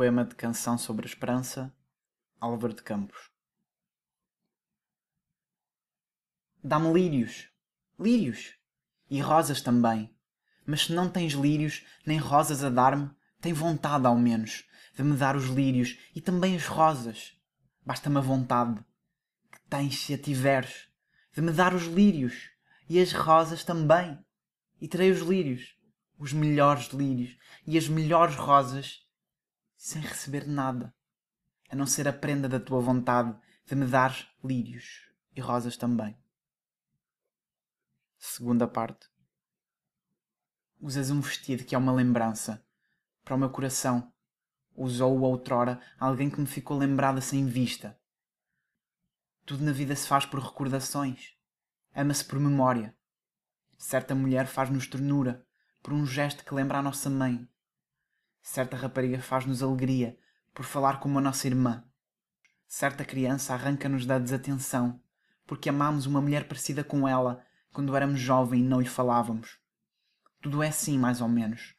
Poema de canção sobre a esperança, Álvaro de Campos. Dá-me lírios, lírios, e rosas também. Mas se não tens lírios nem rosas a dar-me, tem vontade ao menos de me dar os lírios e também as rosas. Basta-me a vontade que tens se a tiveres de me dar os lírios e as rosas também. E terei os lírios, os melhores lírios e as melhores rosas sem receber nada, a não ser a prenda da tua vontade de me dar lírios e rosas também. Segunda parte. Usas um vestido que é uma lembrança para o meu coração. Usou-o outrora alguém que me ficou lembrada sem vista. Tudo na vida se faz por recordações. Ama-se por memória. Certa mulher faz-nos ternura por um gesto que lembra a nossa mãe. Certa rapariga faz-nos alegria por falar como a nossa irmã. Certa criança arranca-nos da desatenção porque amámos uma mulher parecida com ela quando éramos jovens e não lhe falávamos. Tudo é assim, mais ou menos.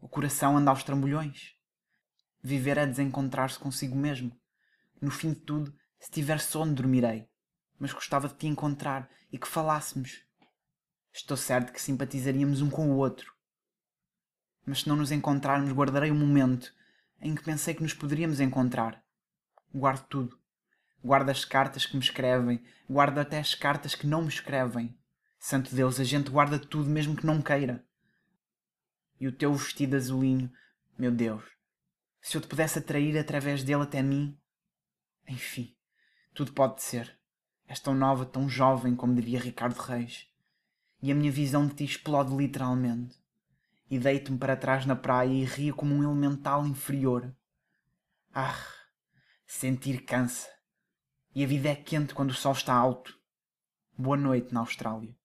O coração anda aos trambolhões. Viver é desencontrar-se consigo mesmo. No fim de tudo, se tiver sono, dormirei. Mas gostava de te encontrar e que falássemos. Estou certo que simpatizaríamos um com o outro mas se não nos encontrarmos, guardarei o momento em que pensei que nos poderíamos encontrar. Guardo tudo. Guardo as cartas que me escrevem, guardo até as cartas que não me escrevem. Santo Deus, a gente guarda tudo mesmo que não queira. E o teu vestido azulinho, meu Deus, se eu te pudesse atrair através dele até mim. Enfim, tudo pode ser. És tão nova, tão jovem, como diria Ricardo Reis. E a minha visão de ti explode literalmente e deito-me para trás na praia e rio como um elemental inferior. Ah, sentir cansa. E a vida é quente quando o sol está alto. Boa noite na Austrália.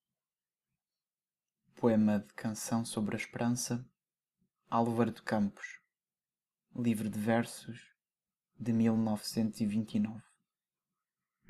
Poema de canção sobre a esperança, Álvaro de Campos. Livro de versos de 1929.